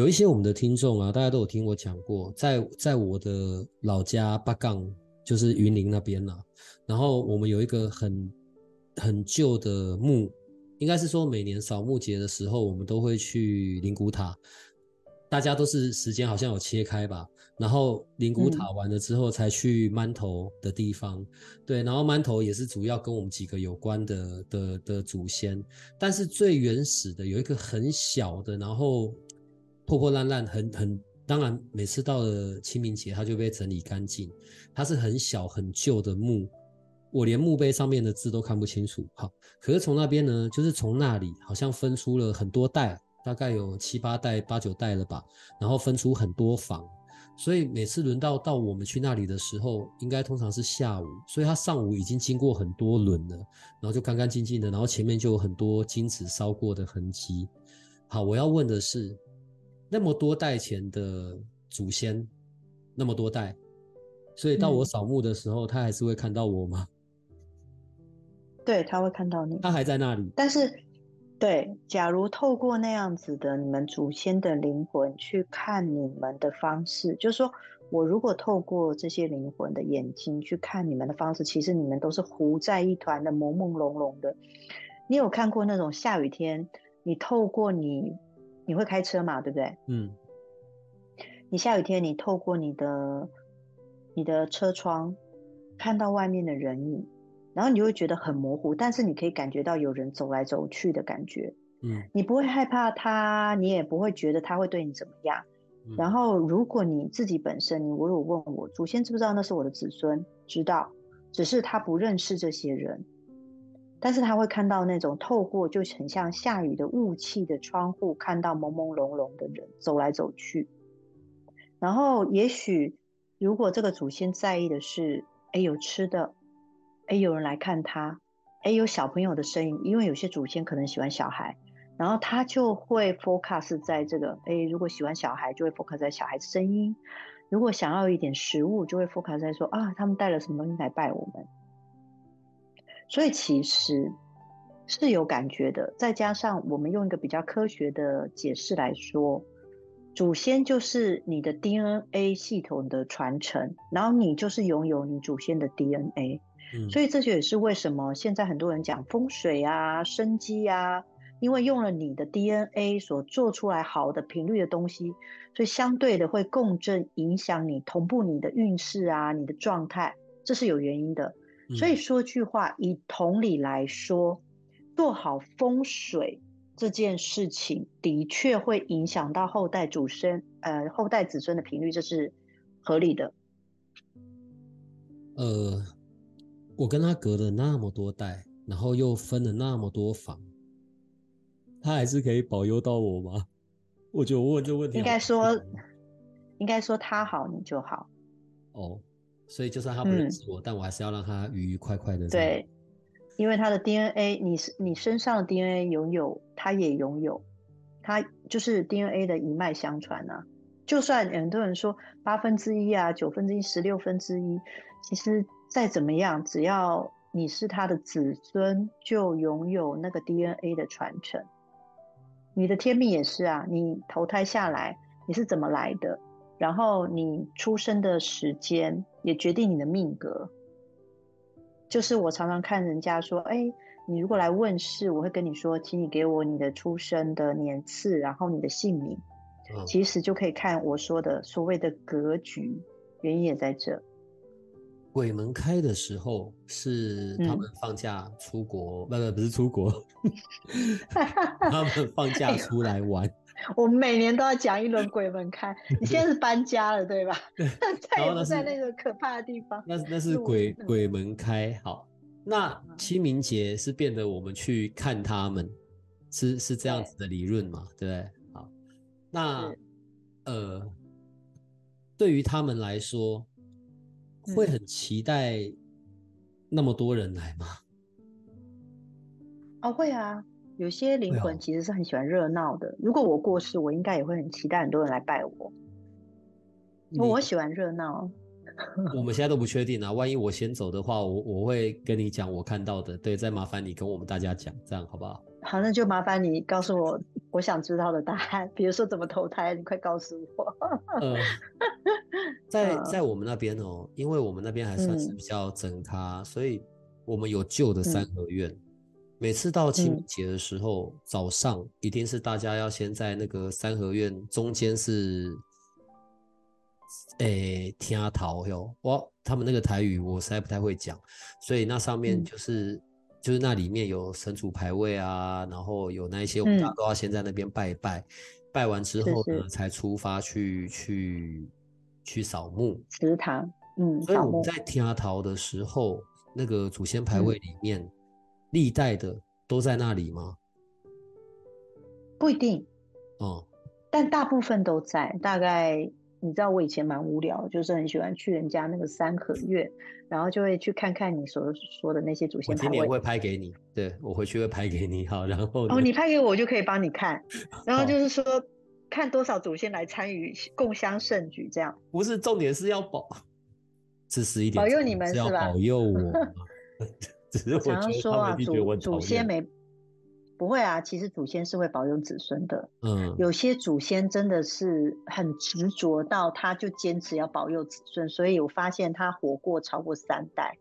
有一些我们的听众啊，大家都有听我讲过，在在我的老家八杠，就是云林那边啊。然后我们有一个很很旧的墓，应该是说每年扫墓节的时候，我们都会去灵骨塔。大家都是时间好像有切开吧，然后灵骨塔完了之后才去馒头的地方。嗯、对，然后馒头也是主要跟我们几个有关的的的祖先，但是最原始的有一个很小的，然后。破破烂烂，很很，当然每次到了清明节，它就被整理干净。它是很小很旧的墓，我连墓碑上面的字都看不清楚。好，可是从那边呢，就是从那里好像分出了很多代，大概有七八代、八九代了吧。然后分出很多房，所以每次轮到到我们去那里的时候，应该通常是下午，所以它上午已经经过很多轮了，然后就干干净净的，然后前面就有很多金纸烧过的痕迹。好，我要问的是。那么多代前的祖先，那么多代，所以到我扫墓的时候，嗯、他还是会看到我吗？对，他会看到你，他还在那里。但是，对，假如透过那样子的你们祖先的灵魂去看你们的方式，就是说我如果透过这些灵魂的眼睛去看你们的方式，其实你们都是糊在一团的朦朦胧胧的。你有看过那种下雨天，你透过你。你会开车嘛？对不对？嗯。你下雨天，你透过你的你的车窗看到外面的人影，然后你就会觉得很模糊，但是你可以感觉到有人走来走去的感觉。嗯。你不会害怕他，你也不会觉得他会对你怎么样。嗯。然后，如果你自己本身，你如果问我祖先知不知道那是我的子孙，知道，只是他不认识这些人。但是他会看到那种透过就很像下雨的雾气的窗户，看到朦朦胧胧的人走来走去。然后也许如果这个祖先在意的是，哎，有吃的，哎，有人来看他，哎，有小朋友的声音，因为有些祖先可能喜欢小孩，然后他就会 focus 在这个，哎，如果喜欢小孩，就会 focus 在小孩子声音；如果想要一点食物，就会 focus 在说啊，他们带了什么东西来拜我们。所以其实是有感觉的，再加上我们用一个比较科学的解释来说，祖先就是你的 DNA 系统的传承，然后你就是拥有你祖先的 DNA。嗯，所以这就也是为什么现在很多人讲风水啊、生机啊，因为用了你的 DNA 所做出来好的频率的东西，所以相对的会共振影响你同步你的运势啊、你的状态，这是有原因的。所以说句话，以同理来说，做好风水这件事情，的确会影响到后代祖孙，呃，后代子孙的频率，这是合理的。呃，我跟他隔了那么多代，然后又分了那么多房，他还是可以保佑到我吗？我觉得我问这个问题，应该说，应该说他好，你就好。哦。所以就算他不认识我，嗯，但我还是要让他愉愉快快的。对，因为他的 DNA，你你身上的 DNA 拥有，他也拥有，他就是 DNA 的一脉相传啊。就算很多人说八分之一啊，九分之一，十六分之一，其实再怎么样，只要你是他的子孙，就拥有那个 DNA 的传承。你的天命也是啊，你投胎下来，你是怎么来的？然后你出生的时间也决定你的命格，就是我常常看人家说，哎，你如果来问事，我会跟你说，请你给我你的出生的年次，然后你的姓名，嗯，其实就可以看我说的所谓的格局，原因也在这。鬼门开的时候是他们放假出国，不、嗯、不不是出国 他们放假出来玩。我们每年都要讲一轮鬼门开，你现在是搬家了对吧？对，再也不在那个可怕的地方。那那是鬼鬼门开。好，那清明节是变得我们去看他们，是是这样子的理论嘛，对不对？好，那呃，对于他们来说，会很期待那么多人来吗？哦，会啊，有些灵魂其实是很喜欢热闹的。如果我过世，我应该也会很期待很多人来拜我。我喜欢热闹。我们现在都不确定啊，万一我先走的话，我我会跟你讲我看到的。对，再麻烦你跟我们大家讲，这样好不好？好，那就麻烦你告诉我我想知道的答案，比如说怎么投胎，你快告诉我。呃，在在我们那边哦，因为我们那边还算是比较整咖，嗯，所以我们有旧的三合院。嗯，每次到清明节的时候，嗯，早上一定是大家要先在那个三合院中间是。诶、欸，听头哟，哇，他们那个台语我实在不太会讲，所以那上面就是、嗯、就是那里面有神主牌位啊，然后有那一些我们大家都要先在那边拜一拜、嗯，拜完之后呢，才出发去去去扫墓祠堂。嗯，所以我们在天阿桃的时候，那个祖先牌位里面历、嗯、代的都在那里吗？不一定，哦、嗯，但大部分都在，大概。你知道我以前蛮无聊，就是很喜欢去人家那个三合院，然后就会去看看你所说的那些祖先牌位。我今年会拍给你，对，我回去会拍给你，好，然后哦，你拍给我，我就可以帮你看，然后就是说看多少祖先来参与共襄盛举，这样。不是重点是要保，自私一点，保佑你们是吧？保佑我，只是我觉得他们觉得我祖先没。不会啊，其实祖先是会保佑子孙的。嗯，有些祖先真的是很执着到，他就坚持要保佑子孙，所以我发现他活过超过三代，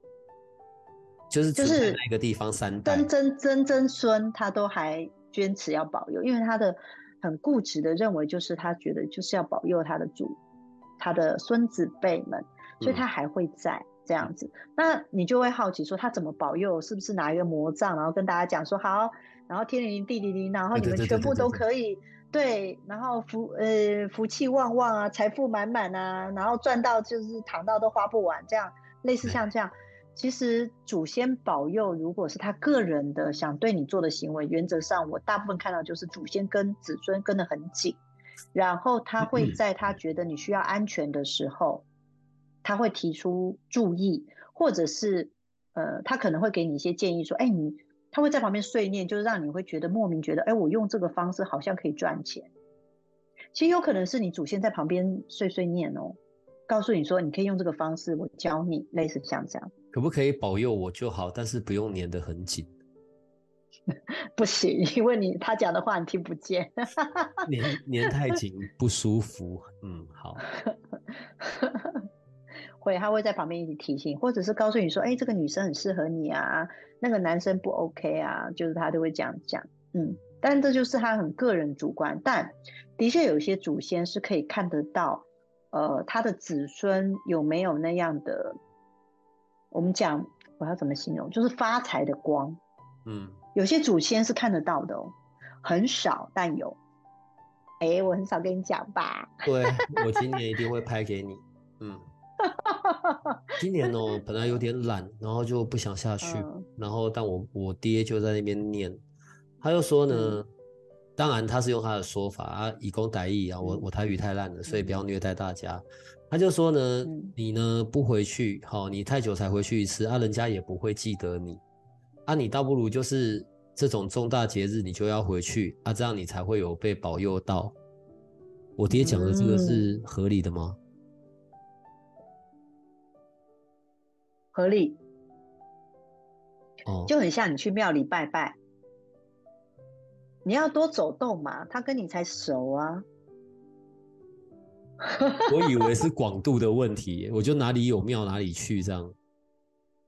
就是就是哪个地方三代，曾。曾曾曾孙他都还坚持要保佑，因为他的很固执的认为，就是他觉得就是要保佑他的祖他的孙子辈们，所以他还会在这样子。嗯。那你就会好奇说，他怎么保佑？是不是拿一个魔杖，然后跟大家讲说好？然后天灵地灵，然后你们全部都可以对，然后福呃福气旺旺啊，财富满满啊，然后赚到就是躺到都花不完，这样类似像这样。其实祖先保佑，如果是他个人的想对你做的行为，原则上我大部分看到就是祖先跟子孙跟得很紧，然后他会在他觉得你需要安全的时候，他会提出注意，或者是呃他可能会给你一些建议说，哎你。他会在旁边碎念，就是让你会觉得莫名觉得，哎，我用这个方式好像可以赚钱。其实有可能是你祖先在旁边碎碎念哦，告诉你说你可以用这个方式，我教你，类似像这样。可不可以保佑我就好，但是不用粘得很紧？不行，因为你他讲的话你听不见，黏黏太紧不舒服。嗯，好。会，他会在旁边一直提醒，或者是告诉你说，哎，这个女生很适合你啊，那个男生不 OK 啊，就是他都会这样讲，嗯，但这就是他很个人主观，但的确有些祖先是可以看得到，呃，他的子孙有没有那样的，我们讲我要怎么形容，就是发财的光，嗯，有些祖先是看得到的哦，很少但有，哎，我很少跟你讲吧，对，我今年一定会拍给你，嗯。今年哦、喔，本来有点懒，然后就不想下去。嗯、然后，但我我爹就在那边念，他就说呢，嗯、当然他是用他的说法啊，以公代义啊，我我台语太烂了，所以不要虐待大家。嗯、他就说呢，嗯、你呢不回去，好，你太久才回去一次啊，人家也不会记得你啊，你倒不如就是这种重大节日你就要回去啊，这样你才会有被保佑到。我爹讲的这个是合理的吗？嗯合理，就很像你去庙里拜拜，你要多走动嘛，他跟你才熟啊。我以为是广度的问题，我就哪里有庙哪里去这样。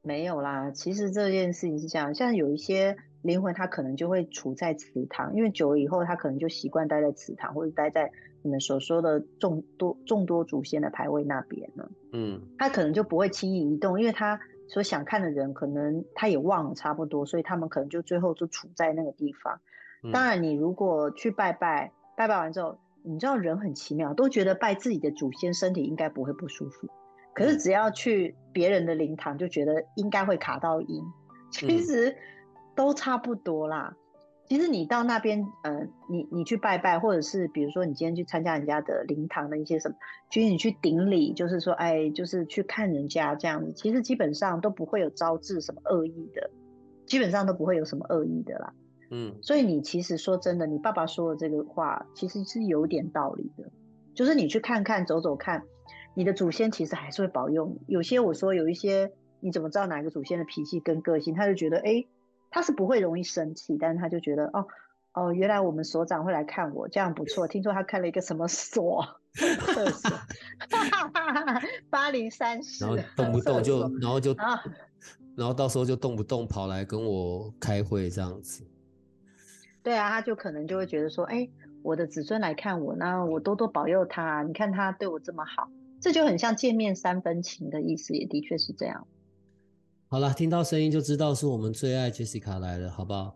没有啦，其实这件事情是这样，像有一些灵魂，他可能就会处在祠堂，因为久了以后，他可能就习惯待在祠堂，或者待在你们所说的众多众多祖先的牌位那边呢。嗯，他可能就不会轻易移动，因为他所想看的人可能他也忘了差不多，所以他们可能就最后就处在那个地方。嗯、当然，你如果去拜拜，拜拜完之后，你知道人很奇妙，都觉得拜自己的祖先身体应该不会不舒服，可是只要去别人的灵堂，就觉得应该会卡到阴。其实都差不多啦。其实你到那边，呃，你你去拜拜，或者是比如说你今天去参加人家的灵堂的一些什么，其实你去顶礼，就是说，哎，就是去看人家这样子，其实基本上都不会有招致什么恶意的，基本上都不会有什么恶意的啦。嗯，所以你其实说真的，你爸爸说的这个话，其实是有点道理的，就是你去看看，走走看，你的祖先其实还是会保佑你。有些我说有一些，你怎么知道哪个祖先的脾气跟个性？他就觉得，哎。他是不会容易生气，但是他就觉得哦哦，原来我们所长会来看我，这样不错。听说他开了一个什么所，厕所，八零三室，然后动不动就，然后就，然后到时候就动不动跑来跟我开会这样子。对啊，他就可能就会觉得说，哎，我的子孙来看我，那我多多保佑他。你看他对我这么好，这就很像见面三分情的意思，也的确是这样。好了，听到声音就知道是我们最爱 Jessica 来了，好不好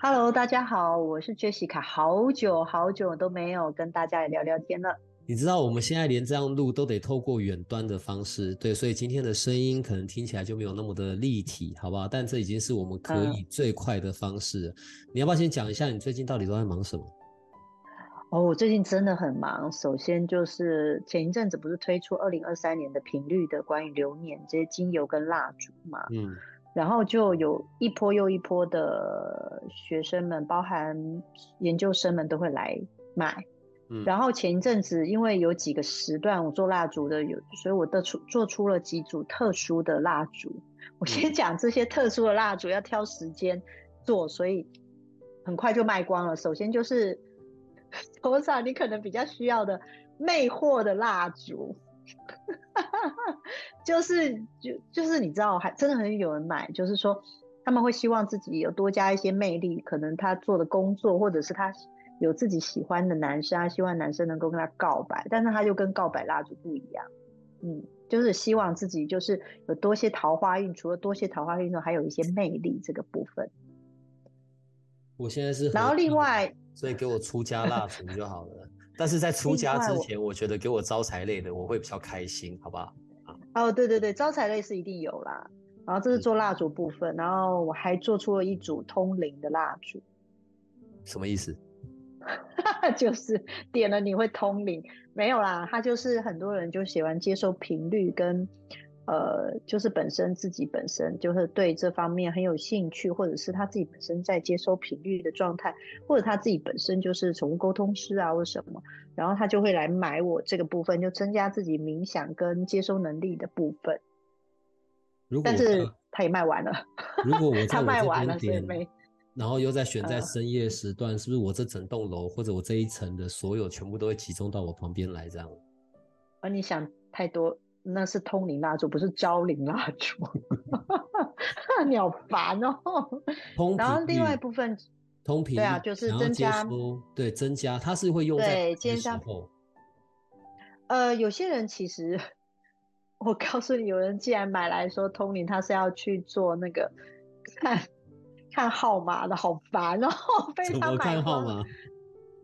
？Hello，大家好，我是 Jessica，好久好久都没有跟大家聊聊天了。你知道我们现在连这样录都得透过远端的方式，对，所以今天的声音可能听起来就没有那么的立体，好不好？但这已经是我们可以最快的方式。嗯。你要不要先讲一下你最近到底都在忙什么？哦，我最近真的很忙。首先就是前一阵子不是推出二零二三年的频率的关于流年这些精油跟蜡烛嘛，嗯，然后就有一波又一波的学生们，包含研究生们都会来买，嗯，然后前一阵子因为有几个时段我做蜡烛的有，所以我的出做出了几组特殊的蜡烛。我先讲这些特殊的蜡烛要挑时间做，所以很快就卖光了。首先就是。头上你可能比较需要的魅惑的蜡烛，就是就就是你知道，还真的很有人买，就是说他们会希望自己有多加一些魅力，可能他做的工作，或者是他有自己喜欢的男生，他希望男生能够跟他告白，但是他就跟告白蜡烛不一样，嗯，就是希望自己就是有多些桃花运，除了多些桃花运之外，还有一些魅力这个部分。我现在是，然后另外。所以给我出家蜡烛就好了，但是在出家之前，我觉得给我招财类的，我会比较开心，好不好？哦，对对对，招财类是一定有啦。然后这是做蜡烛部分，然后我还做出了一组通灵的蜡烛。什么意思？就是点了你会通灵？没有啦，他就是很多人就喜欢接受频率跟。呃，就是本身自己本身就是对这方面很有兴趣，或者是他自己本身在接收频率的状态，或者他自己本身就是宠物沟通师啊，或什么，然后他就会来买我这个部分，就增加自己冥想跟接收能力的部分。如果但是他也卖完了。如果我 我他卖完了，所以没。然后又在选在深夜时段，呃，是不是我这整栋楼或者我这一层的所有全部都会集中到我旁边来这样？而你想太多。那是通灵蜡烛，不是招灵蜡烛。你 好烦哦。通，然后另外一部分，通频，对啊，就是增加，对，增加，它是会用在什么时候？呃，有些人其实，我告诉你，有人既然买来说通灵，他是要去做那个看看号码的，好烦哦，被他买看号码。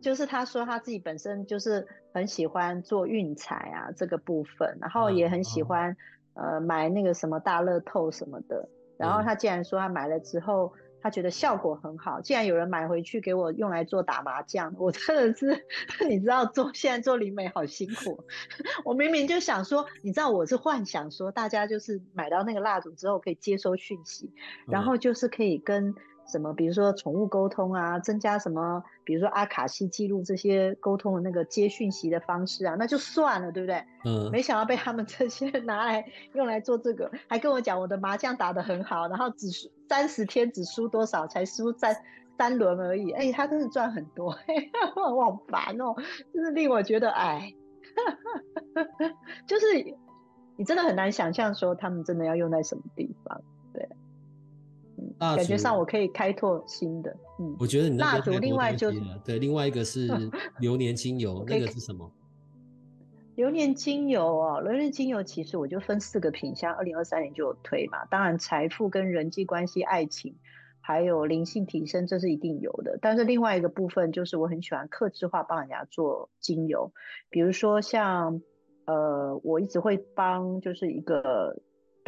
就是他说他自己本身就是很喜欢做运彩啊这个部分，然后也很喜欢、嗯、呃买那个什么大乐透什么的。然后他竟然说他买了之后，他觉得效果很好。既然有人买回去给我用来做打麻将，我真的是 你知道做现在做灵媒好辛苦。我明明就想说，你知道我是幻想说大家就是买到那个蜡烛之后可以接收讯息，然后就是可以跟。什么？比如说宠物沟通啊，增加什么？比如说阿卡西记录这些沟通的那个接讯息的方式啊，那就算了，对不对？嗯。没想到被他们这些拿来用来做这个，还跟我讲我的麻将打得很好，然后只输三十天只输多少，才输三三轮而已。哎，他真的赚很多，嘿，我好烦哦，真是令我觉得哎，就是你真的很难想象说他们真的要用在什么地方。感觉上我可以开拓新的，嗯，我觉得你蜡烛另外就是对，另外一个是 流年精油，那个是什么？流年精油哦，流年精油其实我就分四个品项，二零二三年就有推嘛。当然财富跟人际关系、爱情，还有灵性提升，这是一定有的。但是另外一个部分就是我很喜欢克制化帮人家做精油，比如说像呃，我一直会帮就是一个。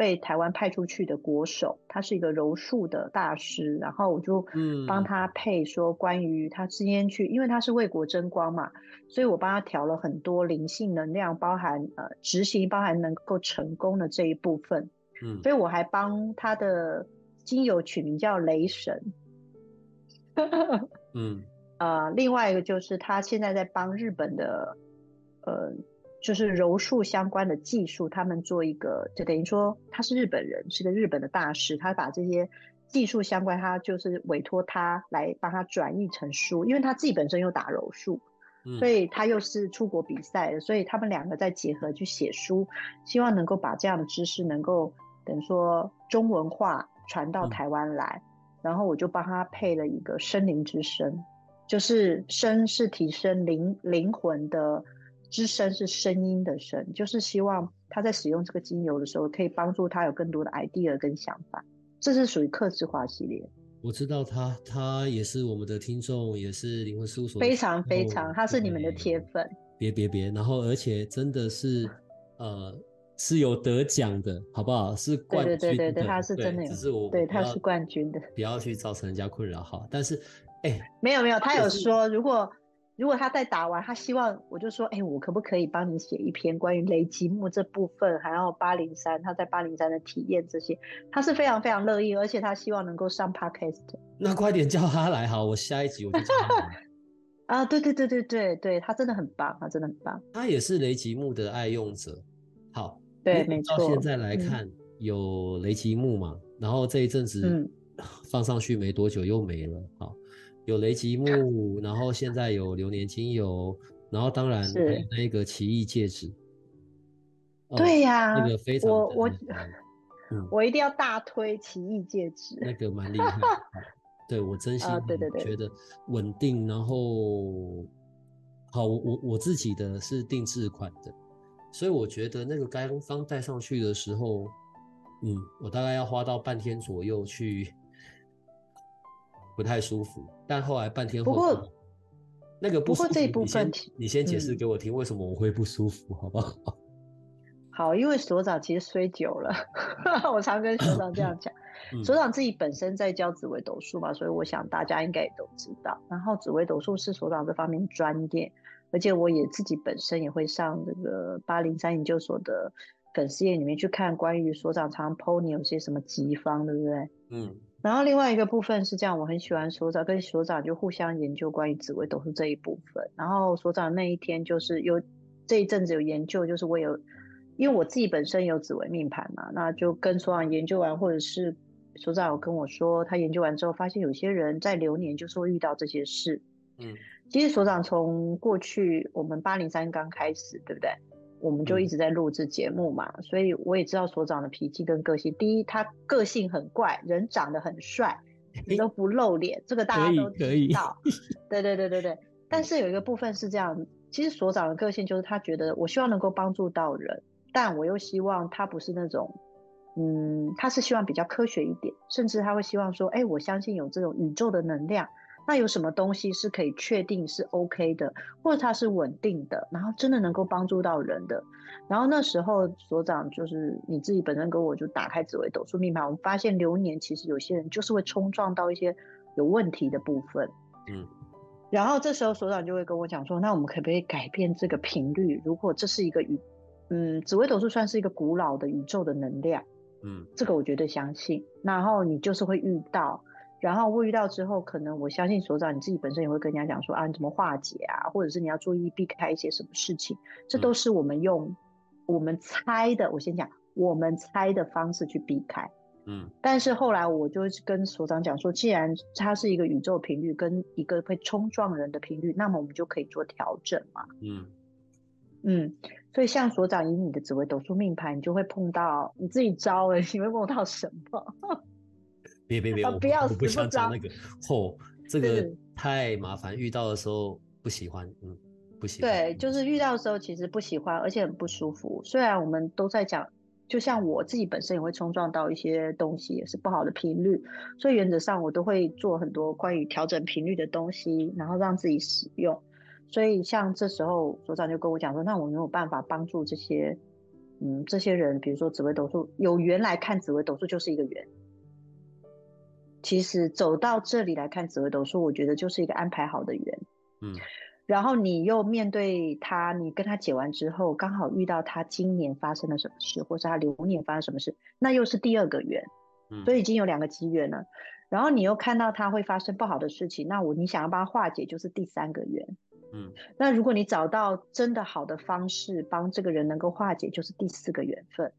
被台湾派出去的国手，他是一个柔术的大师，然后我就帮他配说关于他今天去，因为他是为国争光嘛，所以我帮他调了很多灵性能量，包含呃执行，包含能够成功的这一部分。嗯，所以我还帮他的精油取名叫雷神。嗯，呃，另外一个就是他现在在帮日本的，呃。就是柔术相关的技术，他们做一个，就等于说他是日本人，是个日本的大师，他把这些技术相关，他就是委托他来帮他转译成书，因为他自己本身又打柔术，所以他又是出国比赛的，所以他们两个在结合去写书，希望能够把这样的知识能够等于说中文化传到台湾来，然后我就帮他配了一个生灵之声，就是声是提升灵灵魂的。之声是声音的声，就是希望他在使用这个精油的时候，可以帮助他有更多的 idea 跟想法。这是属于克制化系列。我知道他，他也是我们的听众，也是灵魂事务所，非常非常，他是你们的铁粉。别别别，然后而且真的是，呃，是有得奖的，好不好？是冠军的。对对对对，他是真的有。只是我，对，他是冠军的。不要去造成人家困扰哈。但是，哎，没有没有，他有说如果。如果他在打完，他希望我就说，哎、欸，我可不可以帮你写一篇关于雷吉木这部分，还有八零三他在八零三的体验这些，他是非常非常乐意，而且他希望能够上 podcast。那快点叫他来好，我下一集我就叫他来。啊，对对对对对对，他真的很棒，他真的很棒。他也是雷吉木的爱用者。好，对，没错。到现在来看，嗯、有雷吉木嘛，然后这一阵子放上去没多久又没了。好。有雷吉木，然后现在有流年精油，然后当然还有那个奇异戒指。对呀、哦，那个非常我我、嗯、我一定要大推奇异戒指，那个蛮厉害。对，我真心对对对觉得稳定，然后好，我我自己的是定制款的，所以我觉得那个刚刚戴上去的时候，嗯，我大概要花到半天左右去。不太舒服，但后来半天后，不过那个不舒服，不过这一部分你，你先解释给我听，为什么我会不舒服，嗯、好不好？好，因为所长其实衰久了，我常跟所长这样讲。嗯、所长自己本身在教紫微斗数嘛，所以我想大家应该也都知道。然后紫微斗数是所长这方面专业，而且我也自己本身也会上这个八零三研究所的粉丝页里面去看关于所长常 po 你有些什么吉方，对不对？嗯。然后另外一个部分是这样，我很喜欢所长跟所长就互相研究关于紫微斗数这一部分。然后所长那一天就是有这一阵子有研究，就是我有，因为我自己本身有紫微命盘嘛，那就跟所长研究完，或者是所长有跟我说，他研究完之后发现有些人在流年就是会遇到这些事。嗯，其实所长从过去我们八零三刚开始，对不对？我们就一直在录制节目嘛，嗯、所以我也知道所长的脾气跟个性。第一，他个性很怪，人长得很帅，你都不露脸，欸、这个大家都知道。对对对对对。但是有一个部分是这样，其实所长的个性就是他觉得我希望能够帮助到人，但我又希望他不是那种，嗯，他是希望比较科学一点，甚至他会希望说，哎，我相信有这种宇宙的能量。那有什么东西是可以确定是 OK 的，或者它是稳定的，然后真的能够帮助到人的？然后那时候所长就是你自己本身跟我就打开紫微斗数命盘，我们发现流年其实有些人就是会冲撞到一些有问题的部分。嗯，然后这时候所长就会跟我讲说，那我们可不可以改变这个频率？如果这是一个宇，嗯，紫微斗数算是一个古老的宇宙的能量，嗯，这个我绝对相信。然后你就是会遇到。然后我遇到之后，可能我相信所长你自己本身也会跟人家讲说啊，你怎么化解啊，或者是你要注意避开一些什么事情，这都是我们用我们猜的，我先讲我们猜的方式去避开。嗯，但是后来我就跟所长讲说，既然它是一个宇宙频率跟一个会冲撞人的频率，那么我们就可以做调整嘛。嗯嗯，所以像所长以你的紫微斗数命盘，你就会碰到你自己招了，你会碰到什么？别别别！我不要，我不想讲那个。嚯，这个太麻烦，遇到的时候不喜欢，嗯，不喜欢。对，就是遇到的时候其实不喜欢，而且很不舒服。虽然我们都在讲，就像我自己本身也会冲撞到一些东西，也是不好的频率，所以原则上我都会做很多关于调整频率的东西，然后让自己使用。所以像这时候所长就跟我讲说，那我没有办法帮助这些嗯，这些人，比如说紫微斗数，有缘来看紫微斗数就是一个缘。其实走到这里来看紫微斗数，我觉得就是一个安排好的缘。嗯，然后你又面对他，你跟他解完之后，刚好遇到他今年发生了什么事，或是他流年发生什么事，那又是第二个缘。嗯，所以已经有两个机缘了。然后你又看到他会发生不好的事情，那我你想要帮他化解，就是第三个缘。嗯，那如果你找到真的好的方式帮这个人能够化解，就是第四个缘分。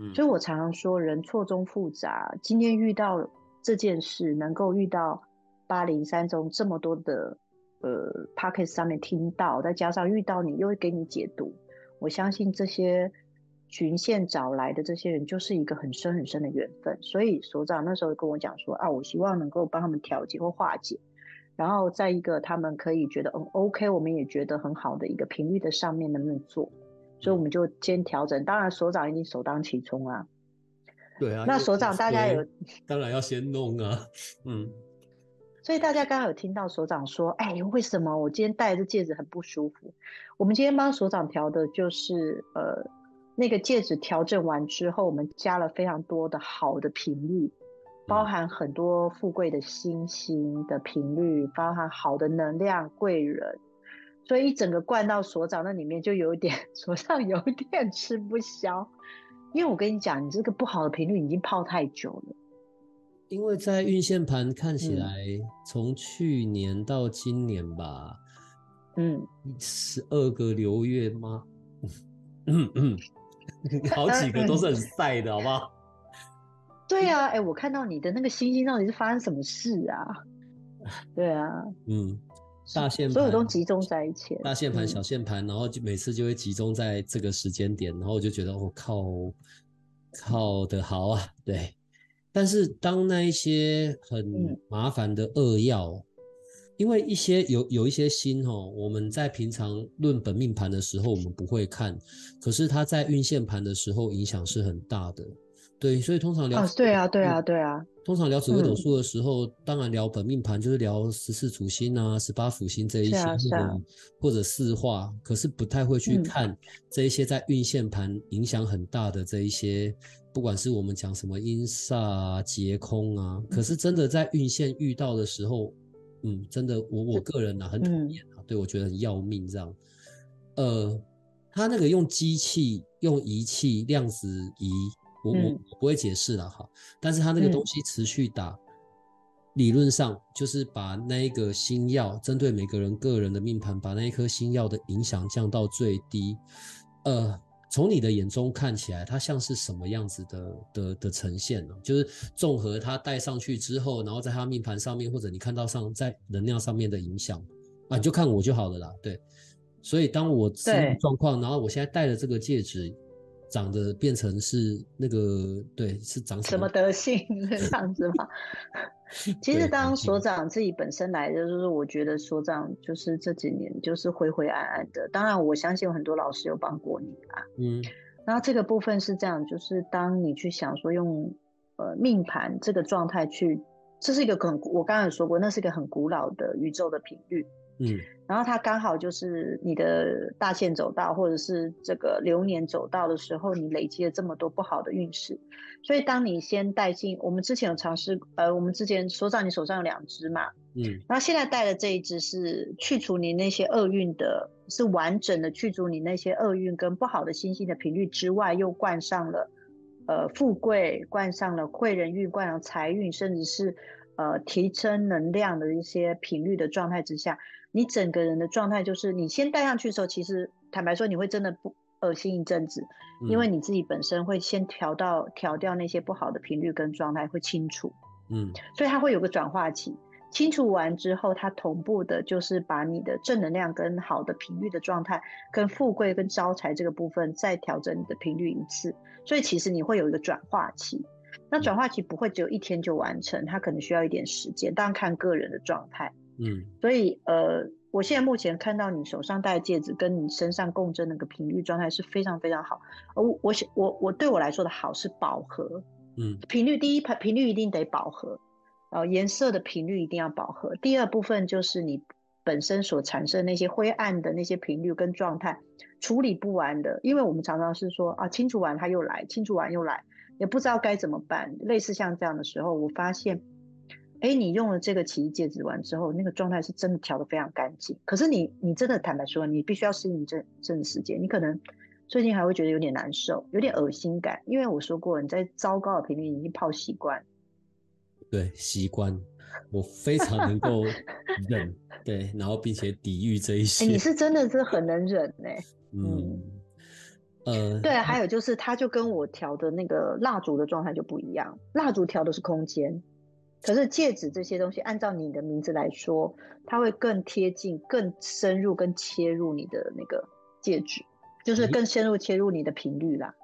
嗯，所以我常常说，人错综复杂。今天遇到这件事，能够遇到八零三中这么多的呃 Podcast 上面听到，再加上遇到你又会给你解读，我相信这些循线找来的这些人，就是一个很深很深的缘分。所以所长那时候跟我讲说啊，我希望能够帮他们调节或化解。然后在一个他们可以觉得嗯 OK，我们也觉得很好的一个频率的上面能不能做？所以我们就先调整。当然所长一定首当其冲啊。对啊。那所长大家有？当然要先弄啊。嗯。所以大家刚刚有听到所长说，哎，为什么我今天戴这戒指很不舒服？我们今天帮所长调的就是呃那个戒指调整完之后，我们加了非常多的好的频率。包含很多富贵的星星的频率，包含好的能量、贵人，所以一整个灌到所长那里面，就有一点 所长有一点吃不消。因为我跟你讲，你这个不好的频率已经泡太久了。因为在运线盘看起来，从、嗯、去年到今年吧，嗯，十二个流月吗？嗯嗯，好几个都是很晒的，好不好？对啊，哎，我看到你的那个星星到底是发生什么事啊？对啊，嗯，大线盘所有都集中在一起，大线盘、小线盘，然后就每次就会集中在这个时间点，然后我就觉得我、哦、靠，靠的好啊，对。但是当那一些很麻烦的恶曜，嗯、因为一些有有一些星哦，我们在平常论本命盘的时候我们不会看，可是它在运线盘的时候影响是很大的。对，所以通常聊、哦、对啊，对啊，对啊。通常聊紫微斗数的时候，嗯、当然聊本命盘，就是聊十四主星啊、十八辅星这一些，啊啊、或者四化，可是不太会去看这一些在运线盘影响很大的这一些，嗯、不管是我们讲什么阴煞啊、劫空啊，可是真的在运线遇到的时候，嗯，真的我我个人啊很讨厌啊，嗯、对我觉得很要命这样。呃，他那个用机器、用仪器、量子仪。我我我不会解释了哈，但是他那个东西持续打，嗯、理论上就是把那一个星耀针对每个人个人的命盘，把那一颗星耀的影响降到最低。呃，从你的眼中看起来，它像是什么样子的的的呈现呢？就是综合它带上去之后，然后在它命盘上面，或者你看到上在能量上面的影响啊，你就看我就好了啦。对，所以当我这个状况，然后我现在戴的这个戒指。长得变成是那个对，是长什么，德性这样子吗？其实当所长自己本身来的，就是我觉得所长就是这几年就是灰灰暗暗的。当然，我相信有很多老师有帮过你啊。嗯，然后这个部分是这样，就是当你去想说用呃命盘这个状态去，这是一个很我刚才有说过，那是一个很古老的宇宙的频率。嗯，然后它刚好就是你的大限走到，或者是这个流年走到的时候，你累积了这么多不好的运势，所以当你先带进，我们之前有尝试，呃，我们之前所长你手上有两只嘛，嗯，然后现在带的这一只是去除你那些厄运的，是完整的去除你那些厄运跟不好的星星的频率之外，又冠上了，呃，富贵，冠上了贵人运，冠上财运，甚至是呃提升能量的一些频率的状态之下。你整个人的状态就是，你先戴上去的时候，其实坦白说，你会真的不恶心一阵子，因为你自己本身会先调到调掉那些不好的频率跟状态，会清除，嗯，所以它会有个转化期，清除完之后，它同步的就是把你的正能量跟好的频率的状态，跟富贵跟招财这个部分再调整你的频率一次，所以其实你会有一个转化期，那转化期不会只有一天就完成，它可能需要一点时间，当然看个人的状态。嗯，所以呃，我现在目前看到你手上戴的戒指跟你身上共振那个频率状态是非常非常好。而我我我我对我来说的好是饱和，嗯，频率第一频频率一定得饱和，呃，颜色的频率一定要饱和。第二部分就是你本身所产生那些灰暗的那些频率跟状态处理不完的，因为我们常常是说啊，清除完它又来，清除完又来，也不知道该怎么办。类似像这样的时候，我发现，哎，你用了这个奇异戒指完之后，那个状态是真的调的非常干净。可是你你真的坦白说，你必须要适应这这段时间，你可能最近还会觉得有点难受，有点恶心感，因为我说过，你在糟糕的频率已经泡习惯。对，习惯，我非常能够忍，对，然后并且抵御这一些。你是真的是很能忍呢？嗯，呃，对，还有就是，它就跟我调的那个蜡烛的状态就不一样，蜡烛调的是空间，可是戒指这些东西，按照你的名字来说，它会更贴近、更深入、更切入你的那个戒指，就是更深入切入你的频率啦。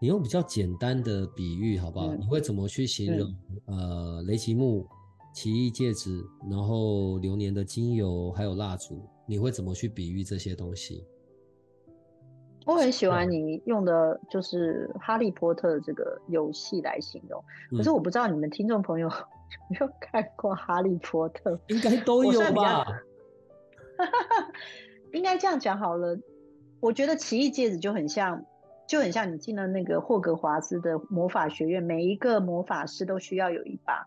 你用比较简单的比喻好不好？嗯、你会怎么去形容？嗯、呃，雷奇木、奇异戒指，然后流年的精油，还有蜡烛，你会怎么去比喻这些东西？我很喜欢你用的就是《哈利波特》的这个游戏来形容，可是我不知道你们听众朋友有没有看过《哈利波特》，应该都有吧？应该这样讲好了。我觉得奇异戒指就很像。就很像你进了那个霍格华兹的魔法学院，每一个魔法师都需要有一把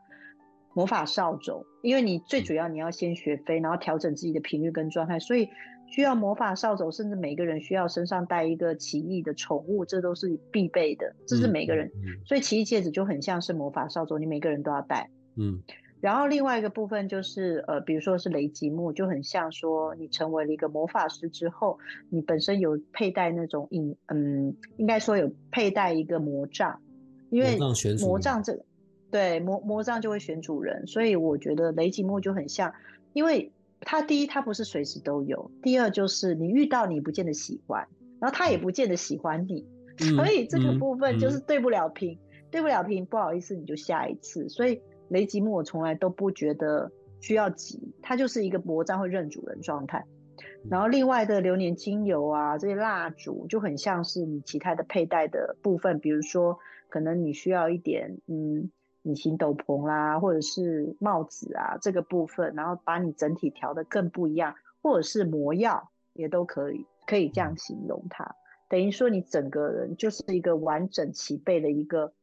魔法扫帚，因为你最主要你要先学飞，然后调整自己的频率跟状态，所以需要魔法扫帚，甚至每个人需要身上带一个奇异的宠物，这都是必备的，这是每个人，所以奇异戒指就很像是魔法扫帚，你每个人都要带，嗯。然后另外一个部分就是，呃，比如说是雷吉木，就很像说你成为了一个魔法师之后，你本身有佩戴那种引，嗯，应该说有佩戴一个魔杖，因为魔杖这个，对，魔魔杖就会选主人，所以我觉得雷吉木就很像，因为它第一它不是随时都有，第二就是你遇到你不见得喜欢，然后他也不见得喜欢你，嗯、所以这个部分就是对不了平，嗯嗯、对不了平，不好意思，你就下一次，所以。雷吉木我从来都不觉得需要急，它就是一个魔杖会认主人状态。然后另外的流年精油啊，这些蜡烛就很像是你其他的佩戴的部分，比如说可能你需要一点嗯隐形斗篷啦，或者是帽子啊这个部分，然后把你整体调得更不一样，或者是魔药也都可以，可以这样形容它。等于说你整个人就是一个完整齐备的一个。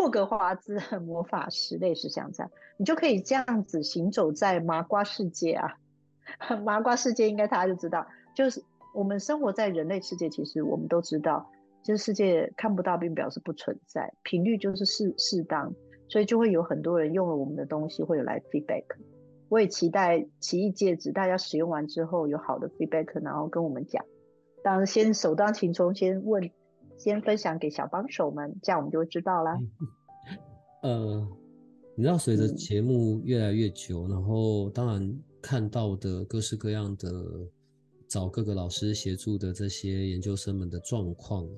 霍格华兹魔法师类似像这样，你就可以这样子行走在麻瓜世界啊！麻瓜世界应该大家就知道，就是我们生活在人类世界，其实我们都知道，就是世界看不到并表示不存在，频率就是适适当，所以就会有很多人用了我们的东西会有来 feedback。我也期待奇异戒指大家使用完之后有好的 feedback，然后跟我们讲。当然先首当其冲先问。先分享给小帮手们，这样我们就会知道了。呃，你知道，随着节目越来越久，嗯、然后当然看到的各式各样的找各个老师协助的这些研究生们的状况，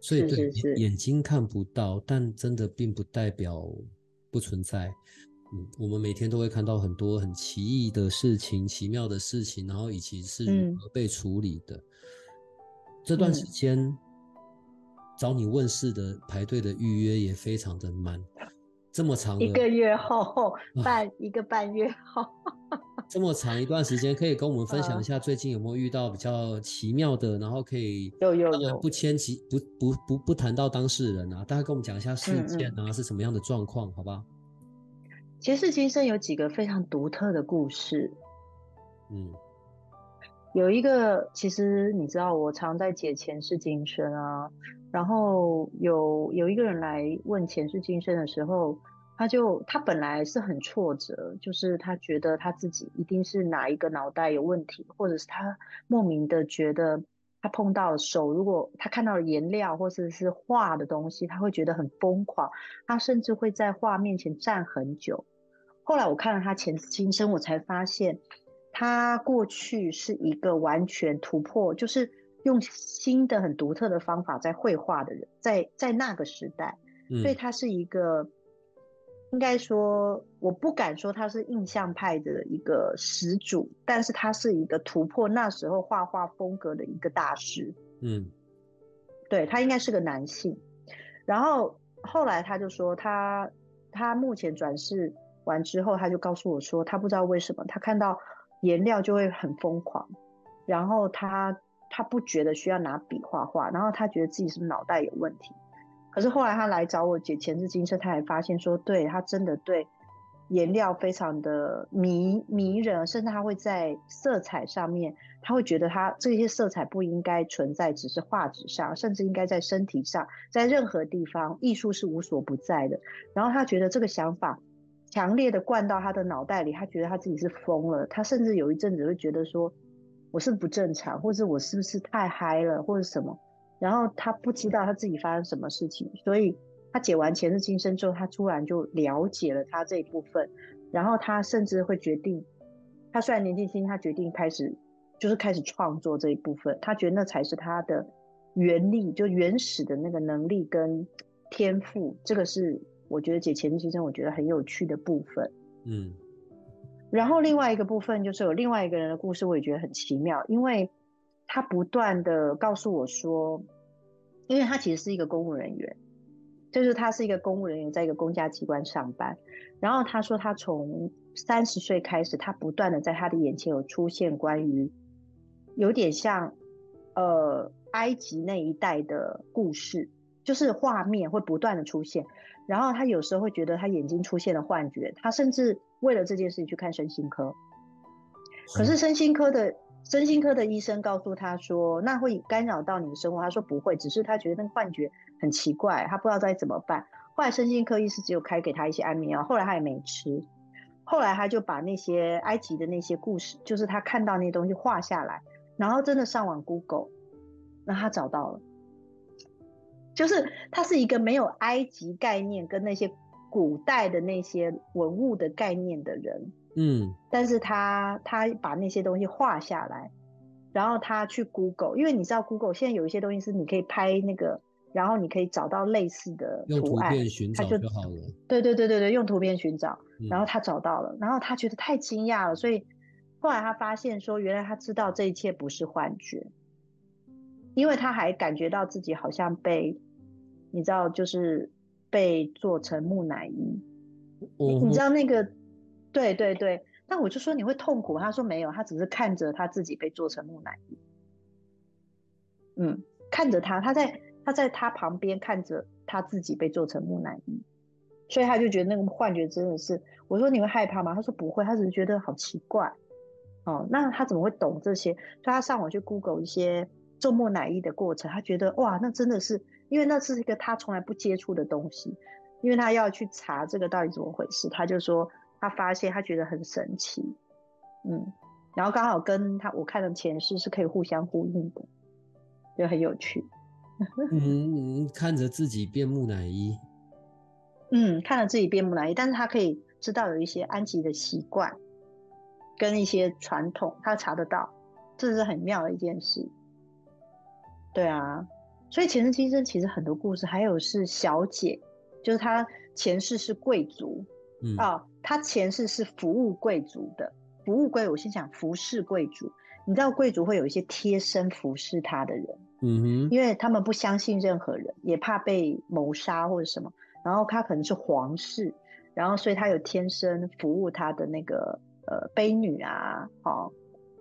所以对眼睛看不到，但真的并不代表不存在。嗯，我们每天都会看到很多很奇异的事情、奇妙的事情，然后以及是如何被处理的。嗯、这段时间。嗯找你问事的排队的预约也非常的满，这么长一个月后半、啊、一个半月后，这么长一段时间，可以跟我们分享一下最近有没有遇到比较奇妙的，然后可以有有有不牵及不不不不谈到当事人啊，大概跟我们讲一下事件啊，嗯嗯是什么样的状况，好吧？前世今生有几个非常独特的故事，嗯。有一个，其实你知道，我常在解前世今生啊。然后有有一个人来问前世今生的时候，他就他本来是很挫折，就是他觉得他自己一定是哪一个脑袋有问题，或者是他莫名的觉得他碰到手，如果他看到了颜料或者是画的东西，他会觉得很疯狂，他甚至会在画面前站很久。后来我看了他前世今生，我才发现。他过去是一个完全突破，就是用新的很独特的方法在绘画的人，在在那个时代，嗯、所以他是一个，应该说，我不敢说他是印象派的一个始祖，但是他是一个突破那时候画画风格的一个大师。嗯，对，他应该是个男性，然后后来他就说他他目前转世完之后，他就告诉我说，他不知道为什么他看到。颜料就会很疯狂，然后他他不觉得需要拿笔画画，然后他觉得自己是脑袋有问题。可是后来他来找我解前世今生，他还发现说，对，他真的对颜料非常的迷迷人，甚至他会在色彩上面，他会觉得他这些色彩不应该存在，只是画纸上，甚至应该在身体上，在任何地方，艺术是无所不在的。然后他觉得这个想法。强烈的灌到他的脑袋里，他觉得他自己是疯了。他甚至有一阵子会觉得说，我是不正常，或者我是不是太嗨了，或者什么。然后他不知道他自己发生什么事情，所以他解完前世今生之后，他突然就了解了他这一部分。然后他甚至会决定，他虽然年纪轻，他决定开始就是开始创作这一部分。他觉得那才是他的原力，就原始的那个能力跟天赋。这个是。我觉得解前世今生，我觉得很有趣的部分。嗯，然后另外一个部分就是有另外一个人的故事，我也觉得很奇妙，因为他不断的告诉我说，因为他其实是一个公务人员，就是他是一个公务人员，在一个公家机关上班。然后他说，他从三十岁开始，他不断的在他的眼前有出现关于有点像呃埃及那一带的故事，就是画面会不断的出现。然后他有时候会觉得他眼睛出现了幻觉，他甚至为了这件事情去看身心科。可是身心科的身心科的医生告诉他说，那会干扰到你的生活。他说不会，只是他觉得那个幻觉很奇怪，他不知道该怎么办。后来身心科医师只有开给他一些安眠药，后来他也没吃。后来他就把那些埃及的那些故事，就是他看到那些东西画下来，然后真的上网 Google，那他找到了。就是他是一个没有埃及概念跟那些古代的那些文物的概念的人，嗯，但是他他把那些东西画下来，然后他去 Google，因为你知道 Google 现在有一些东西是你可以拍那个，然后你可以找到类似的图案，他就就好了。对对对对对，用图片寻找，然后他找到了，然后他觉得太惊讶了，所以后来他发现说，原来他知道这一切不是幻觉，因为他还感觉到自己好像被。你知道，就是被做成木乃伊。你你知道那个，对对对。那我就说你会痛苦，他说没有，他只是看着他自己被做成木乃伊。嗯，看着他，他在他在他旁边看着他自己被做成木乃伊，所以他就觉得那个幻觉真的是。我说你会害怕吗？他说不会，他只是觉得好奇怪。哦，那他怎么会懂这些？所以他上网去 Google 一些做木乃伊的过程，他觉得哇，那真的是。因为那是一个他从来不接触的东西，因为他要去查这个到底怎么回事，他就说他发现他觉得很神奇，嗯，然后刚好跟他我看的前世是可以互相呼应的，就很有趣。嗯，看着自己变木乃伊，嗯，看着自己变木乃伊，但是他可以知道有一些安吉的习惯跟一些传统，他查得到，这是很妙的一件事。对啊。所以前世今生其实很多故事，还有是小姐，就是她前世是贵族，嗯啊，她前世是服务贵族的，服务贵，我先讲服侍贵族。你知道贵族会有一些贴身服侍他的人，嗯哼，因为他们不相信任何人，也怕被谋杀或者什么，然后他可能是皇室，然后所以他有天生服务他的那个呃婢女啊，哦，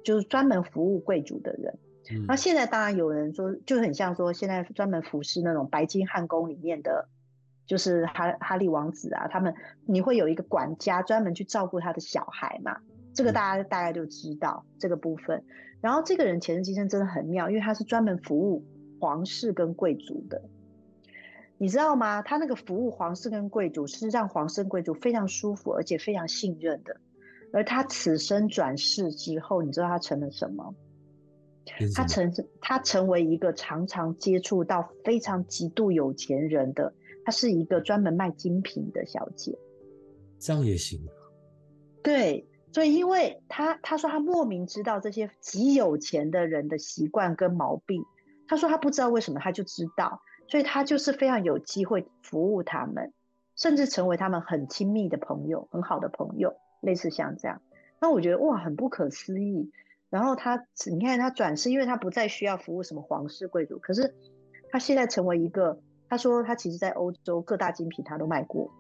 就是专门服务贵族的人。那、嗯、现在当然有人说，就很像说现在专门服侍那种白金汉宫里面的，就是哈哈利王子啊，他们你会有一个管家专门去照顾他的小孩嘛？这个大家大概就知道这个部分。然后这个人前世今生真的很妙，因为他是专门服务皇室跟贵族的，你知道吗？他那个服务皇室跟贵族是让皇室贵族非常舒服而且非常信任的。而他此生转世之后，你知道他成了什么？他成他成为一个常常接触到非常极度有钱人的，他是一个专门卖精品的小姐，这样也行。啊对，所以因为他他说他莫名知道这些极有钱的人的习惯跟毛病，他说他不知道为什么，他就知道，所以他就是非常有机会服务他们，甚至成为他们很亲密的朋友，很好的朋友，类似像这样。那我觉得哇，很不可思议。然后他，你看他转世，因为他不再需要服务什么皇室贵族，可是他现在成为一个，他说他其实在欧洲各大精品他都卖过，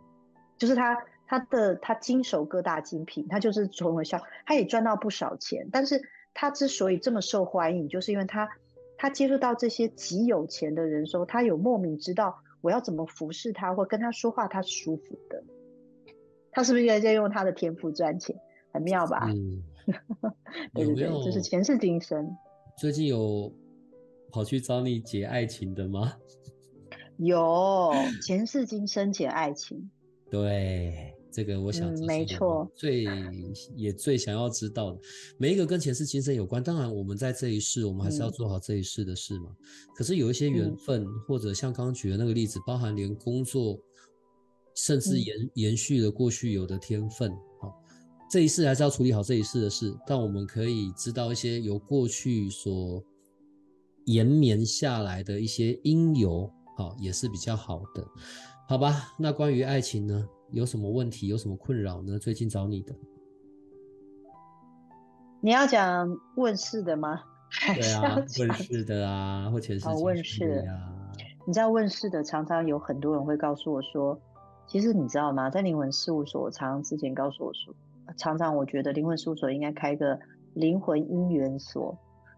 就是他他的他经手各大精品，他就是从小他也赚到不少钱，但是他之所以这么受欢迎，就是因为他他接触到这些极有钱的人时候，他有莫名知道我要怎么服侍他或跟他说话，他是舒服的。他是不是应该在用他的天赋赚钱？很妙吧？嗯，对对对，就是前世今生。最近有跑去找你解爱情的吗？有，前世今生解爱情。对，这个我想、嗯、没错，最也最想要知道的，每一个跟前世今生有关。当然，我们在这一世，我们还是要做好这一世的事嘛。嗯、可是有一些缘分，嗯、或者像刚刚举的那个例子，包含连工作。甚至延、嗯、延续了过去有的天分，好，这一世还是要处理好这一世的事，但我们可以知道一些由过去所延绵下来的一些因由，好，也是比较好的，好吧？那关于爱情呢，有什么问题，有什么困扰呢？最近找你的，你要讲问世的吗？对啊，问世的啊，或前世今生的啊。你知道问世的常常有很多人会告诉我说。其实你知道吗？在灵魂事务所，我常常之前告诉我说，常常我觉得灵魂事务所应该开个灵魂姻缘所，